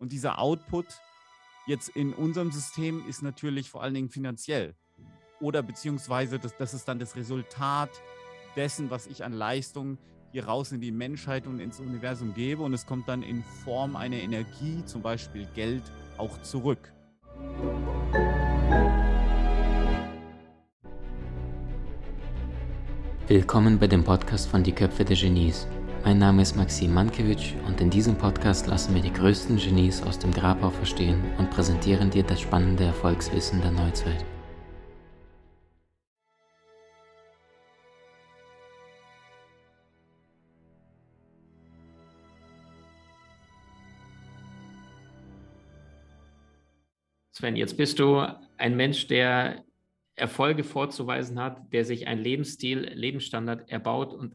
Und dieser Output jetzt in unserem System ist natürlich vor allen Dingen finanziell. Oder beziehungsweise das, das ist dann das Resultat dessen, was ich an Leistung hier raus in die Menschheit und ins Universum gebe. Und es kommt dann in Form einer Energie, zum Beispiel Geld, auch zurück. Willkommen bei dem Podcast von Die Köpfe der Genies. Mein Name ist Maxim Mankewitsch und in diesem Podcast lassen wir die größten Genies aus dem Grabau verstehen und präsentieren dir das spannende Erfolgswissen der Neuzeit. Sven, jetzt bist du ein Mensch, der Erfolge vorzuweisen hat, der sich einen Lebensstil, Lebensstandard erbaut und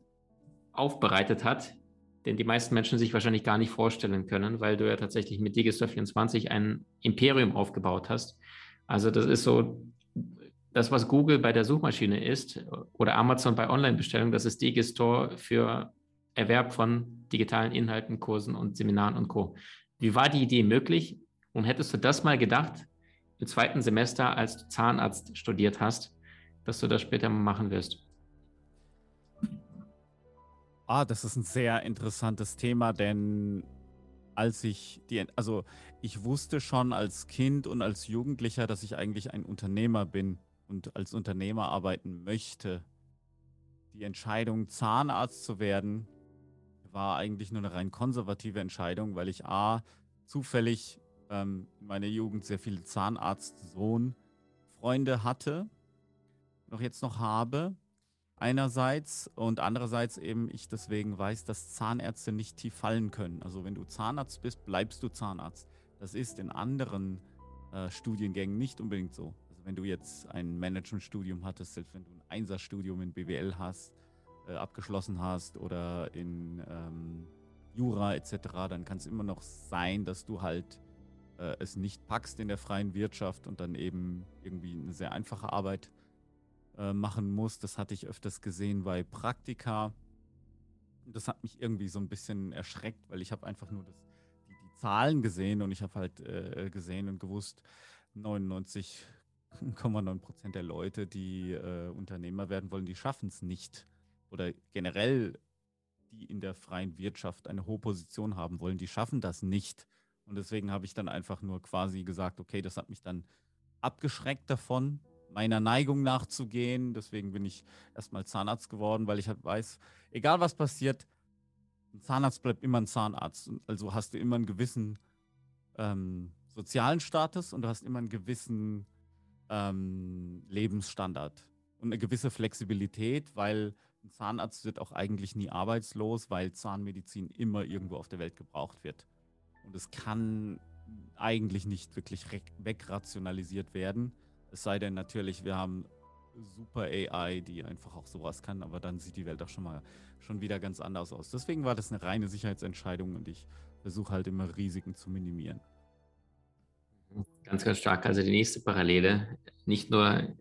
aufbereitet hat, den die meisten Menschen sich wahrscheinlich gar nicht vorstellen können, weil du ja tatsächlich mit Digistore 24 ein Imperium aufgebaut hast. Also das ist so das, was Google bei der Suchmaschine ist oder Amazon bei Online-Bestellungen, das ist Digistore für Erwerb von digitalen Inhalten, Kursen und Seminaren und Co. Wie war die Idee möglich? Und hättest du das mal gedacht, im zweiten Semester, als du Zahnarzt studiert hast, dass du das später mal machen wirst? Ah, das ist ein sehr interessantes Thema, denn als ich die, also ich wusste schon als Kind und als Jugendlicher, dass ich eigentlich ein Unternehmer bin und als Unternehmer arbeiten möchte. Die Entscheidung, Zahnarzt zu werden, war eigentlich nur eine rein konservative Entscheidung, weil ich A, zufällig ähm, in meiner Jugend sehr viele Zahnarzt-Sohn-Freunde hatte, noch jetzt noch habe. Einerseits und andererseits eben ich deswegen weiß, dass Zahnärzte nicht tief fallen können. Also wenn du Zahnarzt bist, bleibst du Zahnarzt. Das ist in anderen äh, Studiengängen nicht unbedingt so. Also wenn du jetzt ein Managementstudium hattest, selbst wenn du ein Einserstudium in BWL hast, äh, abgeschlossen hast oder in ähm, Jura etc., dann kann es immer noch sein, dass du halt äh, es nicht packst in der freien Wirtschaft und dann eben irgendwie eine sehr einfache Arbeit äh, machen muss. Das hatte ich öfters gesehen bei Praktika. Das hat mich irgendwie so ein bisschen erschreckt, weil ich habe einfach nur das, die, die, Zahlen gesehen und ich habe halt äh, gesehen und gewusst, 99,9 Prozent der Leute, die äh, Unternehmer werden wollen, die schaffen es nicht. Oder generell, die in der freien Wirtschaft eine hohe Position haben wollen, die schaffen das nicht. Und deswegen habe ich dann einfach nur quasi gesagt, okay, das hat mich dann abgeschreckt davon, meiner Neigung nachzugehen. Deswegen bin ich erstmal Zahnarzt geworden, weil ich halt weiß, egal was passiert, ein Zahnarzt bleibt immer ein Zahnarzt. Also hast du immer einen gewissen ähm, sozialen Status und du hast immer einen gewissen ähm, Lebensstandard und eine gewisse Flexibilität, weil ein Zahnarzt wird auch eigentlich nie arbeitslos, weil Zahnmedizin immer irgendwo auf der Welt gebraucht wird. Und es kann eigentlich nicht wirklich wegrationalisiert werden. Es sei denn natürlich, wir haben super AI, die einfach auch sowas kann, aber dann sieht die Welt auch schon mal schon wieder ganz anders aus. Deswegen war das eine reine Sicherheitsentscheidung und ich versuche halt immer Risiken zu minimieren. Ganz, ganz stark. Also die nächste Parallele, nicht nur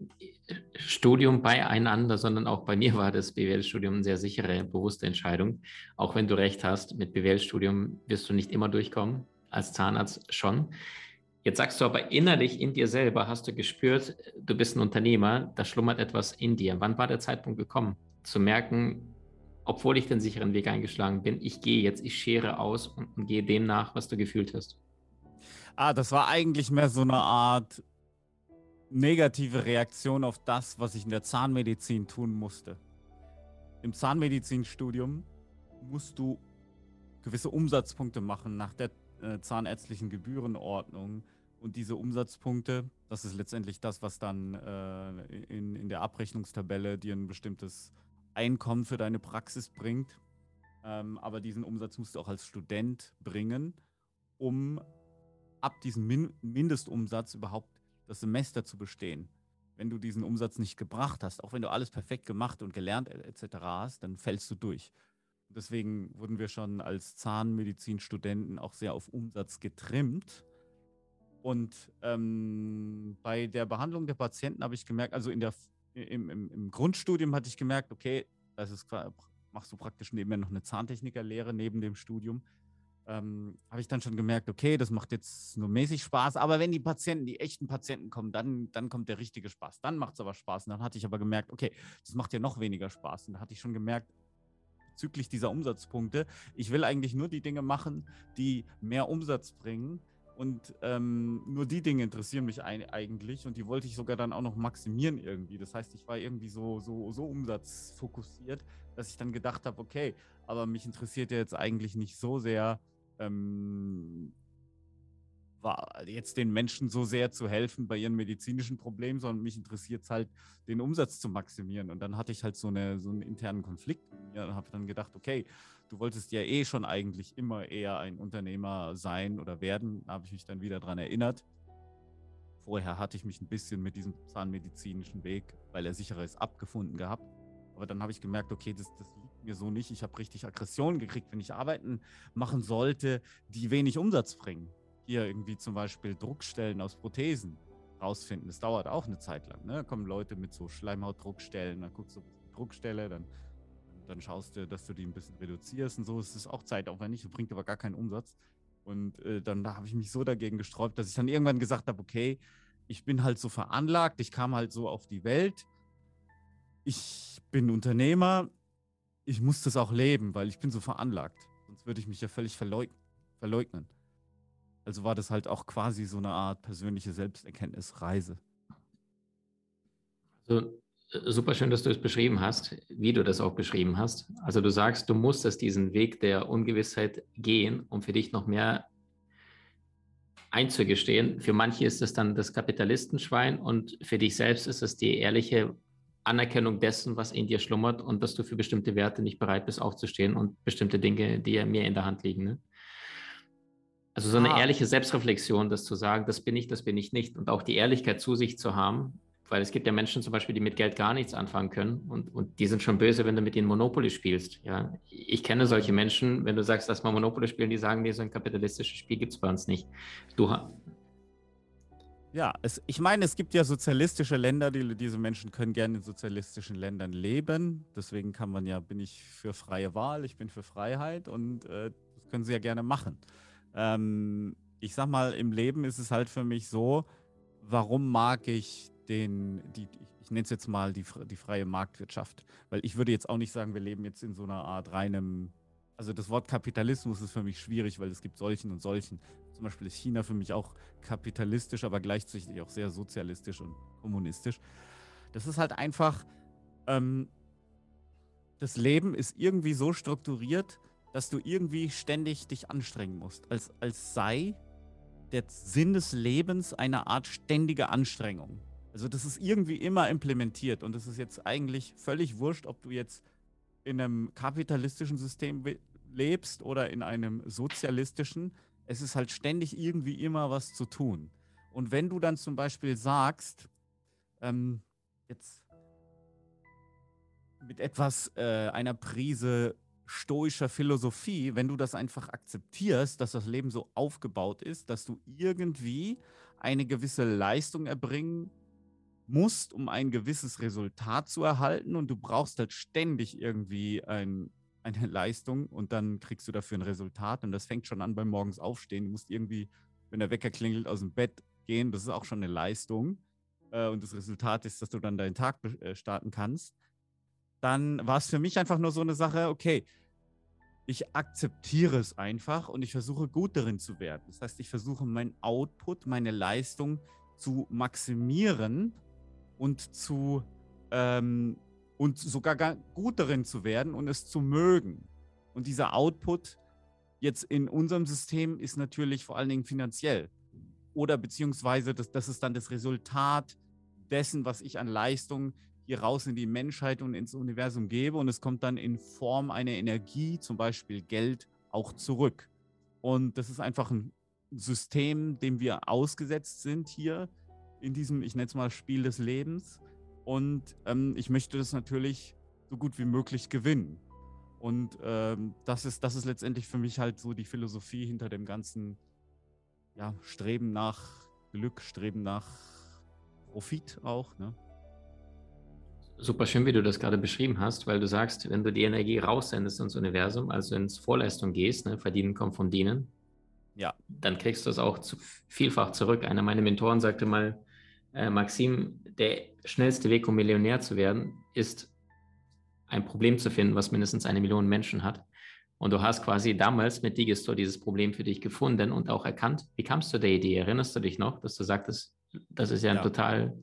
Studium beieinander, sondern auch bei mir war das BWL-Studium eine sehr sichere, bewusste Entscheidung. Auch wenn du recht hast, mit BWL-Studium wirst du nicht immer durchkommen, als Zahnarzt schon. Jetzt sagst du aber innerlich in dir selber, hast du gespürt, du bist ein Unternehmer, da schlummert etwas in dir. Wann war der Zeitpunkt gekommen, zu merken, obwohl ich den sicheren Weg eingeschlagen bin, ich gehe jetzt, ich schere aus und, und gehe dem nach, was du gefühlt hast? Ah, das war eigentlich mehr so eine Art negative Reaktion auf das, was ich in der Zahnmedizin tun musste. Im Zahnmedizinstudium musst du gewisse Umsatzpunkte machen nach der äh, zahnärztlichen Gebührenordnung. Und diese Umsatzpunkte, das ist letztendlich das, was dann äh, in, in der Abrechnungstabelle dir ein bestimmtes Einkommen für deine Praxis bringt. Ähm, aber diesen Umsatz musst du auch als Student bringen, um ab diesem Min Mindestumsatz überhaupt das Semester zu bestehen. Wenn du diesen Umsatz nicht gebracht hast, auch wenn du alles perfekt gemacht und gelernt etc. hast, dann fällst du durch. Deswegen wurden wir schon als Zahnmedizinstudenten auch sehr auf Umsatz getrimmt. Und ähm, bei der Behandlung der Patienten habe ich gemerkt, also in der, im, im, im Grundstudium hatte ich gemerkt, okay, das ist machst du praktisch nebenher noch eine Zahntechnikerlehre neben dem Studium. ähm, habe ich dann schon gemerkt, okay, das macht jetzt nur mäßig Spaß, aber wenn die Patienten, die echten Patienten kommen, dann, dann kommt der richtige Spaß. Dann macht es aber Spaß. Und dann hatte ich aber gemerkt, okay, das macht ja noch weniger Spaß. Und da hatte ich schon gemerkt, bezüglich dieser Umsatzpunkte, ich will eigentlich nur die Dinge machen, die mehr Umsatz bringen. Und ähm, nur die Dinge interessieren mich ein, eigentlich und die wollte ich sogar dann auch noch maximieren irgendwie. Das heißt, ich war irgendwie so, so, so umsatzfokussiert, dass ich dann gedacht habe, okay, aber mich interessiert ja jetzt eigentlich nicht so sehr, ähm, jetzt den Menschen so sehr zu helfen bei ihren medizinischen Problemen, sondern mich interessiert es halt, den Umsatz zu maximieren. Und dann hatte ich halt so, eine, so einen internen Konflikt und habe dann gedacht, okay, du wolltest ja eh schon eigentlich immer eher ein Unternehmer sein oder werden. Da habe ich mich dann wieder daran erinnert. Vorher hatte ich mich ein bisschen mit diesem zahnmedizinischen Weg, weil er sicherer ist, abgefunden gehabt. Aber dann habe ich gemerkt, okay, das, das liegt mir so nicht. Ich habe richtig Aggressionen gekriegt, wenn ich Arbeiten machen sollte, die wenig Umsatz bringen. Hier irgendwie zum Beispiel Druckstellen aus Prothesen rausfinden. Das dauert auch eine Zeit lang. Ne? Da kommen Leute mit so Schleimhautdruckstellen, dann guckst du auf die Druckstelle, dann, dann schaust du, dass du die ein bisschen reduzierst und so. Es ist auch zeitaufwendig, bringt aber gar keinen Umsatz. Und äh, dann da habe ich mich so dagegen gesträubt, dass ich dann irgendwann gesagt habe, okay, ich bin halt so veranlagt, ich kam halt so auf die Welt ich bin Unternehmer, ich muss das auch leben, weil ich bin so veranlagt. Sonst würde ich mich ja völlig verleugnen. Also war das halt auch quasi so eine Art persönliche Selbsterkenntnisreise. Also super schön, dass du es beschrieben hast, wie du das auch beschrieben hast. Also du sagst, du musstest diesen Weg der Ungewissheit gehen, um für dich noch mehr einzugestehen. Für manche ist es dann das Kapitalistenschwein und für dich selbst ist es die ehrliche Anerkennung dessen, was in dir schlummert und dass du für bestimmte Werte nicht bereit bist aufzustehen und bestimmte Dinge, die ja mehr in der Hand liegen. Ne? Also so eine ah. ehrliche Selbstreflexion, das zu sagen, das bin ich, das bin ich nicht. Und auch die Ehrlichkeit zu sich zu haben, weil es gibt ja Menschen zum Beispiel, die mit Geld gar nichts anfangen können und, und die sind schon böse, wenn du mit ihnen Monopoly spielst. Ja, ich kenne solche Menschen, wenn du sagst, lass mal Monopoly spielen, die sagen dir, so ein kapitalistisches Spiel gibt es bei uns nicht. Du, ja, es, ich meine, es gibt ja sozialistische Länder, die, diese Menschen können gerne in sozialistischen Ländern leben. Deswegen kann man ja, bin ich für freie Wahl, ich bin für Freiheit und äh, das können sie ja gerne machen. Ähm, ich sag mal, im Leben ist es halt für mich so, warum mag ich den, die, ich nenne es jetzt mal die, die freie Marktwirtschaft. Weil ich würde jetzt auch nicht sagen, wir leben jetzt in so einer Art reinem, also das Wort Kapitalismus ist für mich schwierig, weil es gibt solchen und solchen. Zum Beispiel ist China für mich auch kapitalistisch, aber gleichzeitig auch sehr sozialistisch und kommunistisch. Das ist halt einfach, ähm, das Leben ist irgendwie so strukturiert, dass du irgendwie ständig dich anstrengen musst. Als, als sei der Sinn des Lebens eine Art ständige Anstrengung. Also das ist irgendwie immer implementiert und es ist jetzt eigentlich völlig wurscht, ob du jetzt in einem kapitalistischen System lebst oder in einem sozialistischen es ist halt ständig irgendwie immer was zu tun. Und wenn du dann zum Beispiel sagst, ähm, jetzt mit etwas äh, einer Prise stoischer Philosophie, wenn du das einfach akzeptierst, dass das Leben so aufgebaut ist, dass du irgendwie eine gewisse Leistung erbringen musst, um ein gewisses Resultat zu erhalten und du brauchst halt ständig irgendwie ein eine Leistung und dann kriegst du dafür ein Resultat. Und das fängt schon an beim Morgens aufstehen. Du musst irgendwie, wenn der Wecker klingelt, aus dem Bett gehen. Das ist auch schon eine Leistung. Äh, und das Resultat ist, dass du dann deinen Tag äh, starten kannst. Dann war es für mich einfach nur so eine Sache, okay, ich akzeptiere es einfach und ich versuche gut darin zu werden. Das heißt, ich versuche meinen Output, meine Leistung zu maximieren und zu ähm, und sogar gut darin zu werden und es zu mögen. Und dieser Output jetzt in unserem System ist natürlich vor allen Dingen finanziell. Oder beziehungsweise das, das ist dann das Resultat dessen, was ich an Leistung hier raus in die Menschheit und ins Universum gebe. Und es kommt dann in Form einer Energie, zum Beispiel Geld, auch zurück. Und das ist einfach ein System, dem wir ausgesetzt sind hier in diesem, ich nenne es mal, Spiel des Lebens. Und ähm, ich möchte das natürlich so gut wie möglich gewinnen. Und ähm, das, ist, das ist letztendlich für mich halt so die Philosophie hinter dem ganzen ja, Streben nach Glück, Streben nach Profit auch. Ne? Super schön, wie du das gerade beschrieben hast, weil du sagst, wenn du die Energie raussendest ins Universum, also ins Vorleistung gehst, ne, verdienen kommt vom Dienen, ja. dann kriegst du es auch zu, vielfach zurück. Einer meiner Mentoren sagte mal, äh, Maxim, der schnellste Weg, um Millionär zu werden, ist ein Problem zu finden, was mindestens eine Million Menschen hat. Und du hast quasi damals mit Digistore dieses Problem für dich gefunden und auch erkannt. Wie kamst du der Idee? Erinnerst du dich noch, dass du sagtest, das ist ja ein ja. total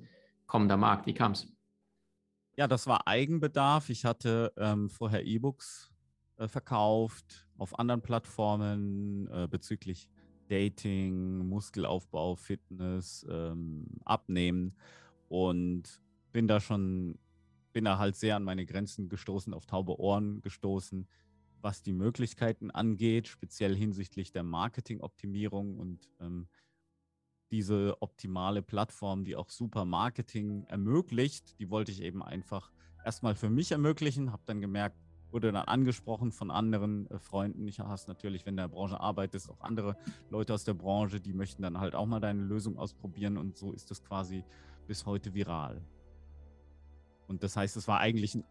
kommender Markt? Wie kam es? Ja, das war Eigenbedarf. Ich hatte ähm, vorher E-Books äh, verkauft auf anderen Plattformen äh, bezüglich Dating, Muskelaufbau, Fitness, ähm, Abnehmen und bin da schon, bin da halt sehr an meine Grenzen gestoßen, auf taube Ohren gestoßen, was die Möglichkeiten angeht, speziell hinsichtlich der Marketingoptimierung und ähm, diese optimale Plattform, die auch super Marketing ermöglicht, die wollte ich eben einfach erstmal für mich ermöglichen, habe dann gemerkt, wurde dann angesprochen von anderen äh, Freunden. Ich hast natürlich, wenn du in der Branche arbeitest, auch andere Leute aus der Branche, die möchten dann halt auch mal deine Lösung ausprobieren und so ist das quasi bis heute viral. Und das heißt, es war eigentlich ein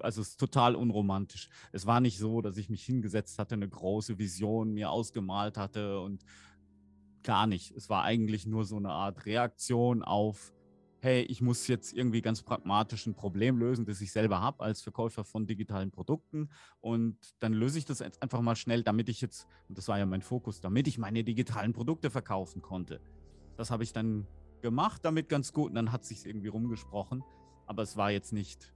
also es ist total unromantisch. Es war nicht so, dass ich mich hingesetzt hatte, eine große Vision mir ausgemalt hatte und gar nicht. Es war eigentlich nur so eine Art Reaktion auf, hey, ich muss jetzt irgendwie ganz pragmatisch ein Problem lösen, das ich selber habe als Verkäufer von digitalen Produkten. Und dann löse ich das jetzt einfach mal schnell, damit ich jetzt, und das war ja mein Fokus, damit ich meine digitalen Produkte verkaufen konnte. Das habe ich dann gemacht, damit ganz gut. Und dann hat sich irgendwie rumgesprochen. Aber es war jetzt nicht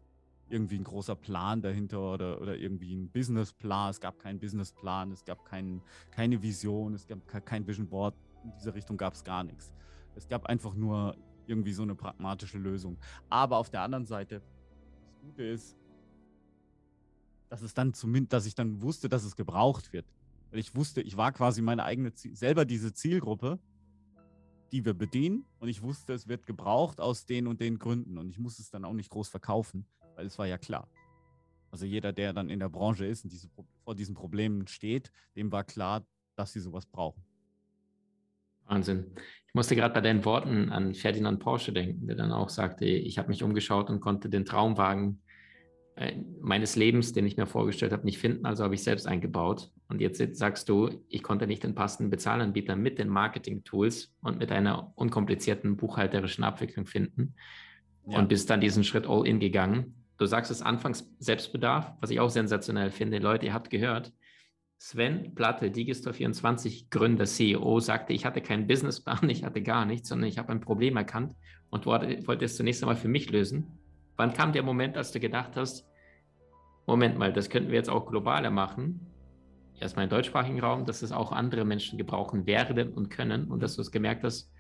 irgendwie ein großer Plan dahinter oder, oder irgendwie ein Businessplan. Es gab keinen Businessplan, es gab kein, keine Vision, es gab kein Vision Board in dieser Richtung gab es gar nichts. Es gab einfach nur irgendwie so eine pragmatische Lösung. Aber auf der anderen Seite, das Gute ist, dass es dann zumindest, dass ich dann wusste, dass es gebraucht wird. Weil ich wusste, ich war quasi meine eigene, selber diese Zielgruppe, die wir bedienen. Und ich wusste, es wird gebraucht aus den und den Gründen. Und ich musste es dann auch nicht groß verkaufen, weil es war ja klar. Also jeder, der dann in der Branche ist und diese, vor diesen Problemen steht, dem war klar, dass sie sowas brauchen. Wahnsinn. Ich musste gerade bei deinen Worten an Ferdinand Porsche denken, der dann auch sagte, ich habe mich umgeschaut und konnte den Traumwagen äh, meines Lebens, den ich mir vorgestellt habe, nicht finden, also habe ich selbst eingebaut. Und jetzt sagst du, ich konnte nicht den passenden Bezahlanbieter mit den Marketing-Tools und mit einer unkomplizierten buchhalterischen Abwicklung finden ja. und bist dann diesen Schritt all in gegangen. Du sagst es anfangs Selbstbedarf, was ich auch sensationell finde. Leute, ihr habt gehört, Sven Platte, Digistore24 Gründer, CEO, sagte, ich hatte keinen Businessplan, ich hatte gar nichts, sondern ich habe ein Problem erkannt und wollte es zunächst einmal für mich lösen. Wann kam der Moment, als du gedacht hast, Moment mal, das könnten wir jetzt auch globaler machen, erstmal im deutschsprachigen Raum, dass es auch andere Menschen gebrauchen werden und können und dass du es gemerkt hast,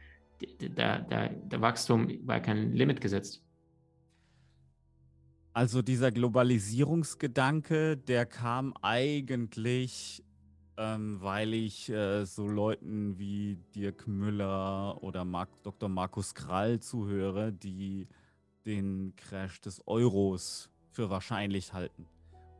der, der, der Wachstum war kein Limit gesetzt? Also dieser Globalisierungsgedanke, der kam eigentlich, ähm, weil ich äh, so Leuten wie Dirk Müller oder Mark, Dr. Markus Krall zuhöre, die den Crash des Euros für wahrscheinlich halten.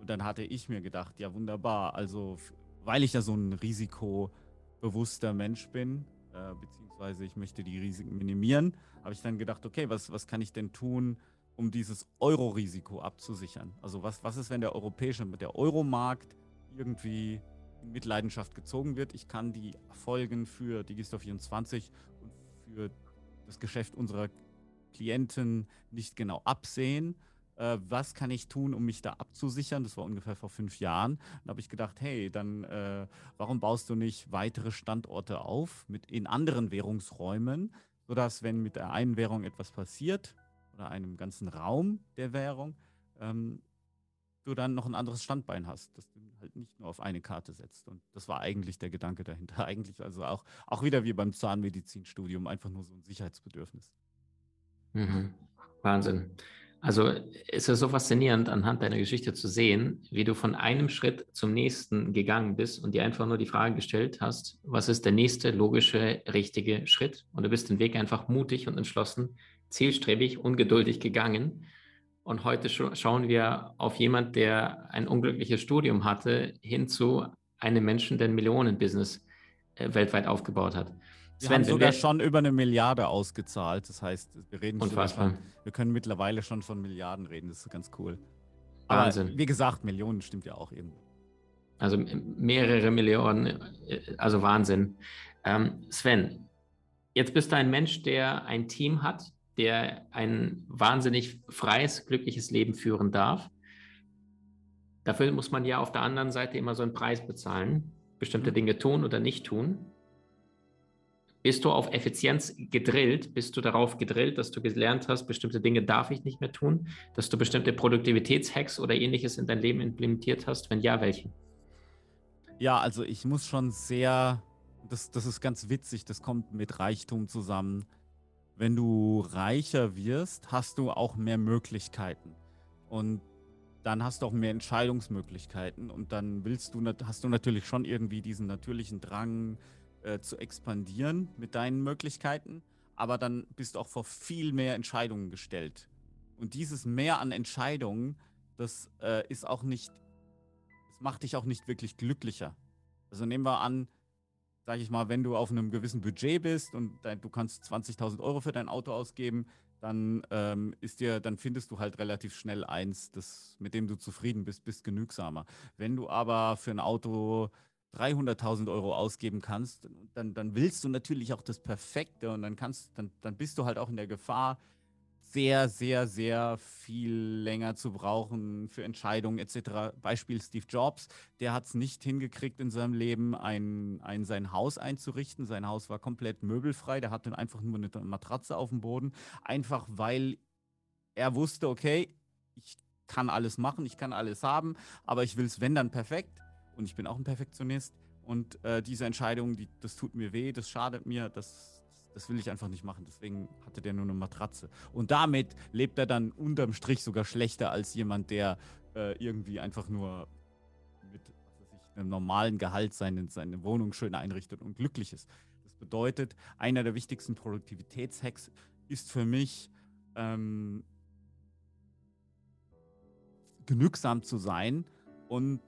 Und dann hatte ich mir gedacht, ja wunderbar, also weil ich ja so ein risikobewusster Mensch bin, äh, beziehungsweise ich möchte die Risiken minimieren, habe ich dann gedacht, okay, was, was kann ich denn tun, um dieses Euro-Risiko abzusichern. Also was, was ist, wenn der europäische, der Euromarkt irgendwie in Mitleidenschaft gezogen wird? Ich kann die Folgen für Digistore24 und für das Geschäft unserer Klienten nicht genau absehen. Äh, was kann ich tun, um mich da abzusichern? Das war ungefähr vor fünf Jahren. Da habe ich gedacht, hey, dann äh, warum baust du nicht weitere Standorte auf mit in anderen Währungsräumen, sodass, wenn mit der einen Währung etwas passiert, oder einem ganzen Raum der Währung, ähm, du dann noch ein anderes Standbein hast, dass du halt nicht nur auf eine Karte setzt. Und das war eigentlich der Gedanke dahinter. Eigentlich also auch, auch wieder wie beim Zahnmedizinstudium, einfach nur so ein Sicherheitsbedürfnis. Mhm. Wahnsinn. Also es ist so faszinierend, anhand deiner Geschichte zu sehen, wie du von einem Schritt zum nächsten gegangen bist und dir einfach nur die Frage gestellt hast, was ist der nächste logische, richtige Schritt? Und du bist den Weg einfach mutig und entschlossen zielstrebig, ungeduldig gegangen. Und heute schauen wir auf jemand, der ein unglückliches Studium hatte, hin zu einem Menschen, der ein Millionenbusiness äh, weltweit aufgebaut hat. Wir haben sogar schon über eine Milliarde ausgezahlt. Das heißt, wir reden Unfassbar. Von, wir können mittlerweile schon von Milliarden reden. Das ist ganz cool. Aber Wahnsinn. wie gesagt, Millionen stimmt ja auch irgendwo. Also mehrere Millionen, äh, also Wahnsinn. Ähm, Sven, jetzt bist du ein Mensch, der ein Team hat, der ein wahnsinnig freies, glückliches Leben führen darf. Dafür muss man ja auf der anderen Seite immer so einen Preis bezahlen, bestimmte mhm. Dinge tun oder nicht tun. Bist du auf Effizienz gedrillt? Bist du darauf gedrillt, dass du gelernt hast, bestimmte Dinge darf ich nicht mehr tun? Dass du bestimmte Produktivitätshacks oder ähnliches in dein Leben implementiert hast? Wenn ja, welche? Ja, also ich muss schon sehr, das, das ist ganz witzig, das kommt mit Reichtum zusammen. Wenn du reicher wirst, hast du auch mehr Möglichkeiten. Und dann hast du auch mehr Entscheidungsmöglichkeiten und dann willst du, hast du natürlich schon irgendwie diesen natürlichen Drang äh, zu expandieren mit deinen Möglichkeiten, aber dann bist du auch vor viel mehr Entscheidungen gestellt. Und dieses Mehr an Entscheidungen, das äh, ist auch nicht, das macht dich auch nicht wirklich glücklicher. Also nehmen wir an, sag ich mal, wenn du auf einem gewissen Budget bist und dein, du kannst 20.000 Euro für dein Auto ausgeben, dann ähm, ist dir, dann findest du halt relativ schnell eins, das, mit dem du zufrieden bist, bist genügsamer. Wenn du aber für ein Auto 300.000 Euro ausgeben kannst, dann, dann willst du natürlich auch das Perfekte und dann kannst, dann, dann bist du halt auch in der Gefahr, sehr, sehr, sehr viel länger zu brauchen für Entscheidungen etc. Beispiel Steve Jobs, der hat es nicht hingekriegt in seinem Leben, ein, ein, sein Haus einzurichten. Sein Haus war komplett möbelfrei, der hatte einfach nur eine Matratze auf dem Boden, einfach weil er wusste, okay, ich kann alles machen, ich kann alles haben, aber ich will es, wenn dann perfekt. Und ich bin auch ein Perfektionist. Und äh, diese Entscheidung, die, das tut mir weh, das schadet mir, das das will ich einfach nicht machen. Deswegen hatte der nur eine Matratze. Und damit lebt er dann unterm Strich sogar schlechter als jemand, der äh, irgendwie einfach nur mit ich, einem normalen Gehalt seine, seine Wohnung schön einrichtet und glücklich ist. Das bedeutet, einer der wichtigsten Produktivitätshacks ist für mich, ähm, genügsam zu sein und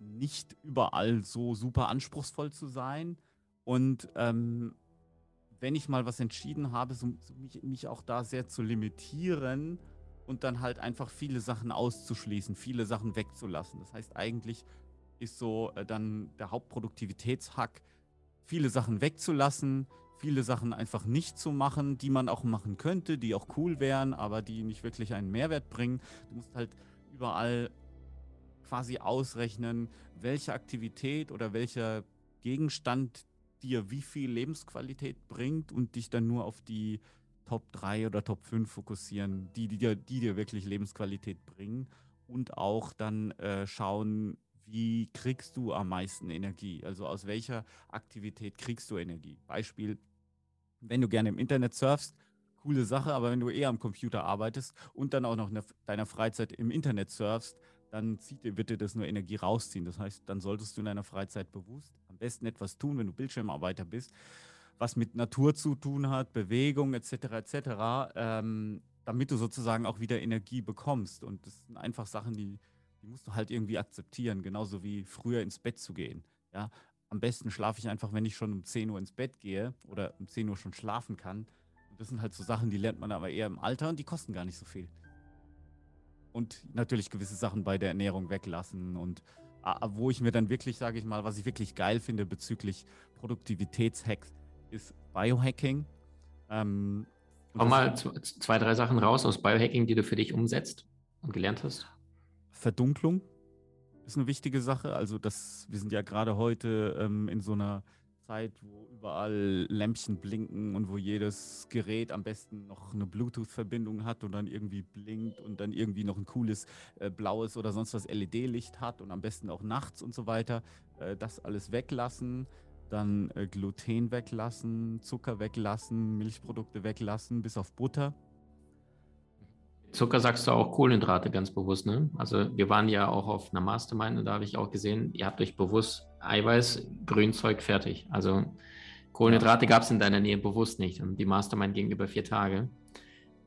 nicht überall so super anspruchsvoll zu sein und ähm, wenn ich mal was entschieden habe, so, so mich, mich, auch da sehr zu limitieren und dann halt einfach viele Sachen auszuschließen, viele Sachen wegzulassen. Das heißt, eigentlich ist so äh, dann der Hauptproduktivitätshack, viele Sachen wegzulassen, viele Sachen einfach nicht zu machen, die man auch machen könnte, die auch cool wären, aber die nicht wirklich einen Mehrwert bringen. Du musst halt überall quasi ausrechnen, welche Aktivität oder welcher Gegenstand dir wie viel Lebensqualität bringt und dich dann nur auf die Top 3 oder Top 5 fokussieren, die, die, dir, die dir wirklich Lebensqualität bringen und auch dann äh, schauen, wie kriegst du am meisten Energie? Also aus welcher Aktivität kriegst du Energie? Beispiel, wenn du gerne im Internet surfst, coole Sache, aber wenn du eher am Computer arbeitest und dann auch noch in deiner Freizeit im Internet surfst, dann zieht dir, dir das nur Energie rausziehen. Das heißt, dann solltest du in deiner Freizeit bewusst besten etwas tun, wenn du Bildschirmarbeiter bist, was mit Natur zu tun hat, Bewegung etc. etc., ähm, damit du sozusagen auch wieder Energie bekommst. Und das sind einfach Sachen, die, die musst du halt irgendwie akzeptieren, genauso wie früher ins Bett zu gehen. Ja? Am besten schlafe ich einfach, wenn ich schon um 10 Uhr ins Bett gehe oder um 10 Uhr schon schlafen kann. Und das sind halt so Sachen, die lernt man aber eher im Alter und die kosten gar nicht so viel und natürlich gewisse Sachen bei der Ernährung weglassen und wo ich mir dann wirklich, sage ich mal, was ich wirklich geil finde bezüglich Produktivitätshacks, ist Biohacking. Ähm, mal zwei, drei Sachen raus aus Biohacking, die du für dich umsetzt und gelernt hast. Verdunklung ist eine wichtige Sache. Also das, wir sind ja gerade heute ähm, in so einer Zeit, wo überall Lämpchen blinken und wo jedes Gerät am besten noch eine Bluetooth-Verbindung hat und dann irgendwie blinkt und dann irgendwie noch ein cooles äh, blaues oder sonst was LED-Licht hat und am besten auch nachts und so weiter. Äh, das alles weglassen, dann äh, Gluten weglassen, Zucker weglassen, Milchprodukte weglassen, bis auf Butter. Zucker sagst du auch Kohlenhydrate ganz bewusst, ne? Also wir waren ja auch auf einer Mastermind und da habe ich auch gesehen, ihr habt euch bewusst Eiweiß, Grünzeug fertig. Also Kohlenhydrate gab es in deiner Nähe bewusst nicht und die Mastermind ging über vier Tage.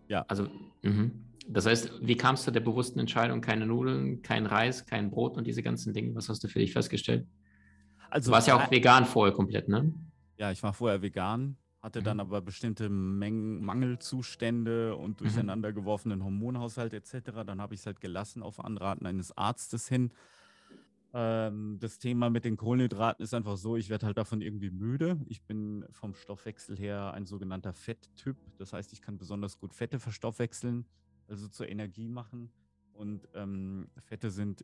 Ja. Also, mh. das heißt, wie kamst du der bewussten Entscheidung, keine Nudeln, kein Reis, kein Brot und diese ganzen Dinge? Was hast du für dich festgestellt? Also, du warst ja auch vegan vorher komplett, ne? Ja, ich war vorher vegan hatte dann mhm. aber bestimmte Mengen Mangelzustände und mhm. durcheinander geworfenen Hormonhaushalt etc. Dann habe ich es halt gelassen auf Anraten eines Arztes hin. Ähm, das Thema mit den Kohlenhydraten ist einfach so, ich werde halt davon irgendwie müde. Ich bin vom Stoffwechsel her ein sogenannter Fetttyp. Das heißt, ich kann besonders gut Fette verstoffwechseln, also zur Energie machen. Und ähm, Fette sind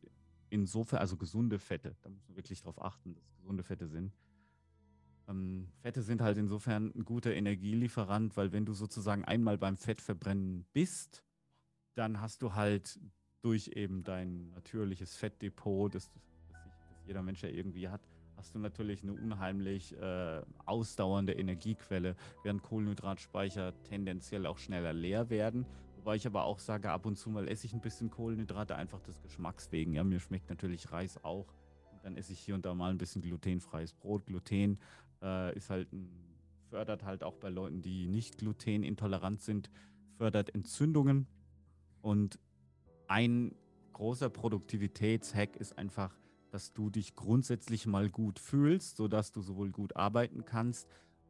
insofern, also gesunde Fette, da muss man wirklich darauf achten, dass gesunde Fette sind. Ähm, Fette sind halt insofern ein guter Energielieferant, weil wenn du sozusagen einmal beim Fettverbrennen bist, dann hast du halt durch eben dein natürliches Fettdepot, das, jeder Mensch ja irgendwie hat, hast du natürlich eine unheimlich äh, ausdauernde Energiequelle, während Kohlenhydratspeicher tendenziell auch schneller leer werden. Wobei ich aber auch sage, ab und zu mal esse ich ein bisschen Kohlenhydrate, einfach des Geschmacks wegen. Ja, mir schmeckt natürlich Reis auch. Und dann esse ich hier und da mal ein bisschen glutenfreies Brot. Gluten äh, ist halt ein, fördert halt auch bei Leuten, die nicht glutenintolerant sind, fördert Entzündungen. Und ein großer Produktivitätshack ist einfach, dass du dich grundsätzlich mal gut fühlst, sodass du sowohl gut arbeiten kannst,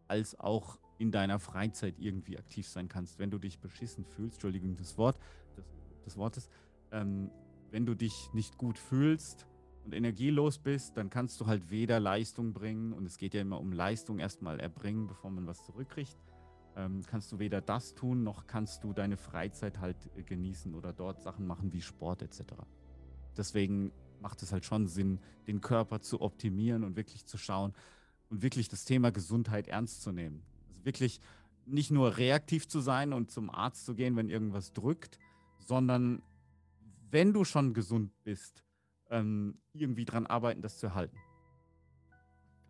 als auch in deiner Freizeit irgendwie aktiv sein kannst. Wenn du dich beschissen fühlst, Entschuldigung das Wort, des, des Wortes, ähm, wenn du dich nicht gut fühlst, und energielos bist, dann kannst du halt weder Leistung bringen, und es geht ja immer um Leistung erstmal erbringen, bevor man was zurückkriegt, ähm, kannst du weder das tun, noch kannst du deine Freizeit halt äh, genießen oder dort Sachen machen wie Sport etc. Deswegen macht es halt schon Sinn, den Körper zu optimieren und wirklich zu schauen und wirklich das Thema Gesundheit ernst zu nehmen. Also wirklich nicht nur reaktiv zu sein und zum Arzt zu gehen, wenn irgendwas drückt, sondern wenn du schon gesund bist, ähm, irgendwie dran arbeiten, das zu erhalten.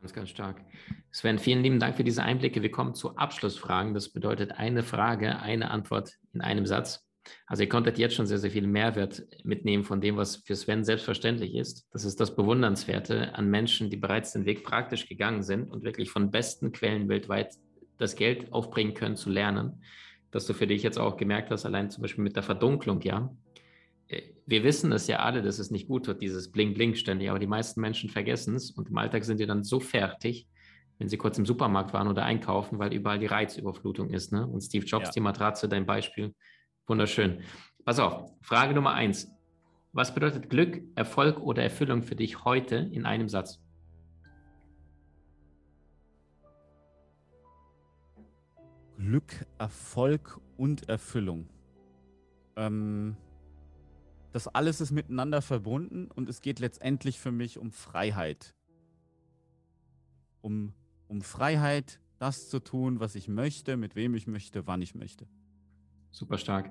Ganz, ganz stark. Sven, vielen lieben Dank für diese Einblicke. Wir kommen zu Abschlussfragen. Das bedeutet eine Frage, eine Antwort in einem Satz. Also ihr konntet jetzt schon sehr, sehr viel Mehrwert mitnehmen von dem, was für Sven selbstverständlich ist. Das ist das Bewundernswerte an Menschen, die bereits den Weg praktisch gegangen sind und wirklich von besten Quellen weltweit das Geld aufbringen können zu lernen. Dass du für dich jetzt auch gemerkt hast, allein zum Beispiel mit der Verdunklung, ja, wir wissen es ja alle, dass es nicht gut wird, dieses Bling-Bling ständig, aber die meisten Menschen vergessen es und im Alltag sind die dann so fertig, wenn sie kurz im Supermarkt waren oder einkaufen, weil überall die Reizüberflutung ist. Ne? Und Steve Jobs, ja. die Matratze, dein Beispiel, wunderschön. Pass auf, Frage Nummer eins. Was bedeutet Glück, Erfolg oder Erfüllung für dich heute in einem Satz? Glück, Erfolg und Erfüllung. Ähm, das alles ist miteinander verbunden und es geht letztendlich für mich um Freiheit. Um, um Freiheit, das zu tun, was ich möchte, mit wem ich möchte, wann ich möchte. Super stark.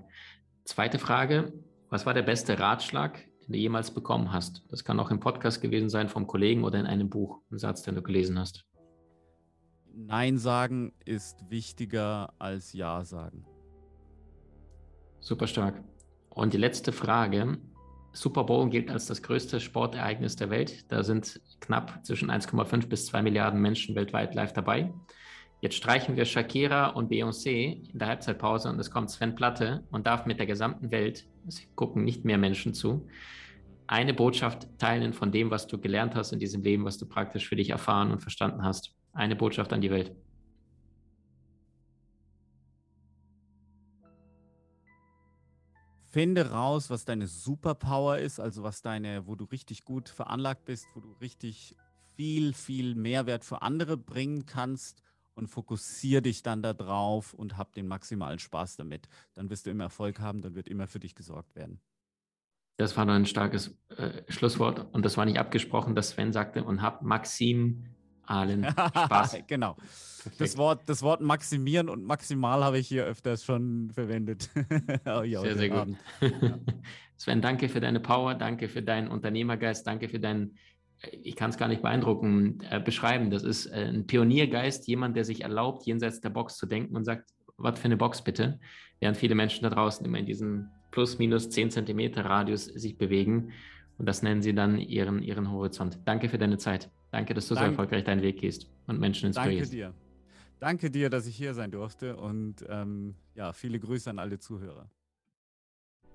Zweite Frage. Was war der beste Ratschlag, den du jemals bekommen hast? Das kann auch im Podcast gewesen sein vom Kollegen oder in einem Buch, ein Satz, den du gelesen hast. Nein sagen ist wichtiger als Ja sagen. Super stark. Und die letzte Frage. Super Bowl gilt als das größte Sportereignis der Welt. Da sind knapp zwischen 1,5 bis 2 Milliarden Menschen weltweit live dabei. Jetzt streichen wir Shakira und Beyoncé in der Halbzeitpause und es kommt Sven Platte und darf mit der gesamten Welt, es gucken nicht mehr Menschen zu, eine Botschaft teilen von dem, was du gelernt hast in diesem Leben, was du praktisch für dich erfahren und verstanden hast. Eine Botschaft an die Welt. Finde raus, was deine Superpower ist, also was deine, wo du richtig gut veranlagt bist, wo du richtig viel, viel Mehrwert für andere bringen kannst und fokussiere dich dann darauf und hab den maximalen Spaß damit. Dann wirst du immer Erfolg haben, dann wird immer für dich gesorgt werden. Das war noch ein starkes äh, Schlusswort und das war nicht abgesprochen, dass Sven sagte und hab Maxim allen Spaß. genau. Das Wort, das Wort maximieren und maximal habe ich hier öfters schon verwendet. oh, ja, sehr, sehr gut. Ja. Sven, danke für deine Power, danke für deinen Unternehmergeist, danke für deinen, ich kann es gar nicht beeindrucken, äh, beschreiben. Das ist äh, ein Pioniergeist, jemand, der sich erlaubt, jenseits der Box zu denken und sagt, was für eine Box bitte? Während viele Menschen da draußen immer in diesem plus minus 10 Zentimeter Radius sich bewegen. Und das nennen sie dann ihren, ihren Horizont. Danke für deine Zeit. Danke, dass du Dank, so erfolgreich deinen Weg gehst und Menschen inspirierst. Danke dir. Danke dir, dass ich hier sein durfte und ähm, ja, viele Grüße an alle Zuhörer.